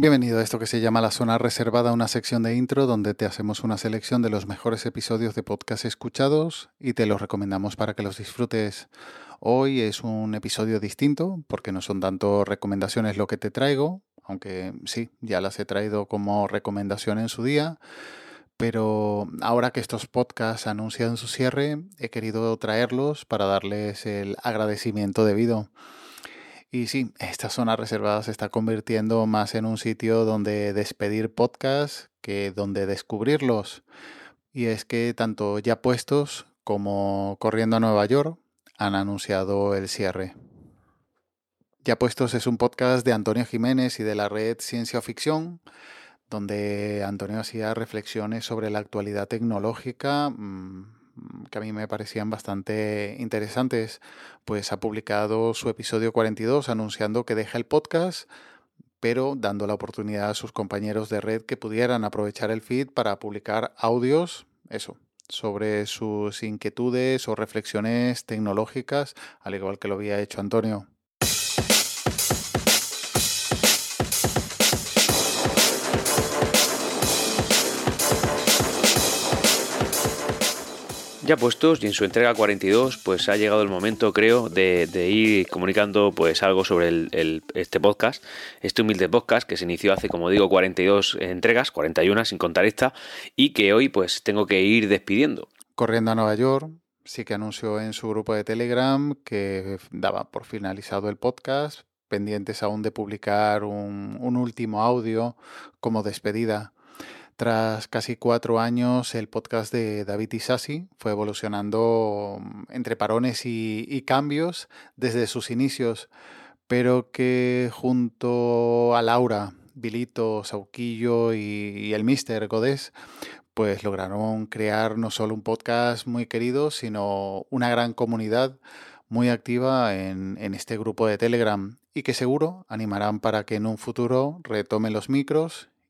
Bienvenido a esto que se llama La Zona Reservada, una sección de intro donde te hacemos una selección de los mejores episodios de podcast escuchados y te los recomendamos para que los disfrutes. Hoy es un episodio distinto porque no son tanto recomendaciones lo que te traigo, aunque sí, ya las he traído como recomendación en su día, pero ahora que estos podcasts anuncian su cierre, he querido traerlos para darles el agradecimiento debido. Y sí, esta zona reservada se está convirtiendo más en un sitio donde despedir podcasts que donde descubrirlos. Y es que tanto ya puestos como corriendo a Nueva York han anunciado el cierre. Ya puestos es un podcast de Antonio Jiménez y de la red Ciencia Ficción, donde Antonio hacía reflexiones sobre la actualidad tecnológica mm, que a mí me parecían bastante interesantes, pues ha publicado su episodio 42 anunciando que deja el podcast, pero dando la oportunidad a sus compañeros de red que pudieran aprovechar el feed para publicar audios, eso, sobre sus inquietudes o reflexiones tecnológicas, al igual que lo había hecho Antonio. Ya puestos y en su entrega 42, pues ha llegado el momento, creo, de, ir comunicando pues algo sobre este podcast, este humilde podcast que se inició hace, como digo, 42 entregas, 41 sin contar esta, y que hoy pues tengo que ir despidiendo. Corriendo a Nueva York, sí que anunció en su grupo de Telegram que daba por finalizado el podcast, pendientes aún de publicar un último audio como despedida tras casi cuatro años, el podcast de David Isasi fue evolucionando mm, entre parones y, cambios desde sus inicios, pero que junto a Laura, Vilito, Sauquillo y, el Mister Godés, pues lograron crear no solo un podcast muy querido, sino una gran comunidad muy activa en, en, este grupo de Telegram y que seguro animarán para que en un futuro retomen los micros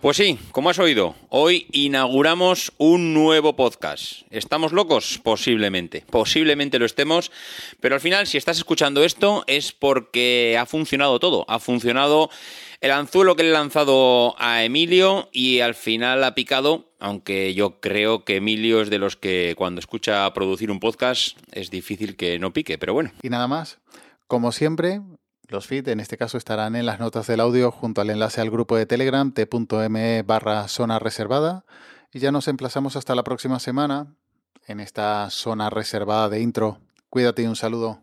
Pues sí, como has oído, hoy inauguramos un nuevo podcast. ¿Estamos locos? Posiblemente, posiblemente lo estemos, pero al final si estás escuchando esto es porque ha funcionado todo, ha funcionado el anzuelo que le he lanzado a Emilio y al final ha picado, aunque yo creo que Emilio es de los que cuando escucha producir un podcast es difícil que no pique, pero bueno. Y nada más, como siempre, los feeds en este caso estarán en las notas del audio junto al enlace al grupo de Telegram t.me barra zona reservada. Y ya nos emplazamos hasta la próxima semana en esta zona reservada de intro. Cuídate y un saludo.